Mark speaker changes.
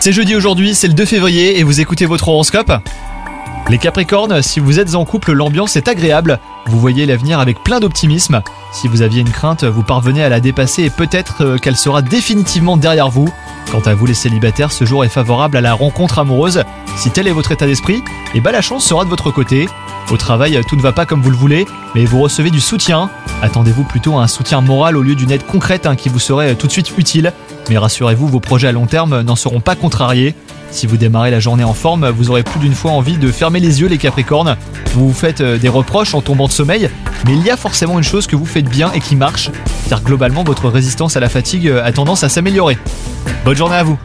Speaker 1: C'est jeudi aujourd'hui, c'est le 2 février et vous écoutez votre horoscope Les Capricornes, si vous êtes en couple, l'ambiance est agréable. Vous voyez l'avenir avec plein d'optimisme. Si vous aviez une crainte, vous parvenez à la dépasser et peut-être euh, qu'elle sera définitivement derrière vous. Quant à vous les célibataires, ce jour est favorable à la rencontre amoureuse. Si tel est votre état d'esprit, et bah la chance sera de votre côté. Au travail, tout ne va pas comme vous le voulez, mais vous recevez du soutien. Attendez-vous plutôt à un soutien moral au lieu d'une aide concrète hein, qui vous serait tout de suite utile. Mais rassurez-vous, vos projets à long terme n'en seront pas contrariés. Si vous démarrez la journée en forme, vous aurez plus d'une fois envie de fermer les yeux les Capricornes. Vous vous faites euh, des reproches en tombant de sommeil, mais il y a forcément une chose que vous faites bien et qui marche, car globalement votre résistance à la fatigue euh, a tendance à s'améliorer. Bonne journée à vous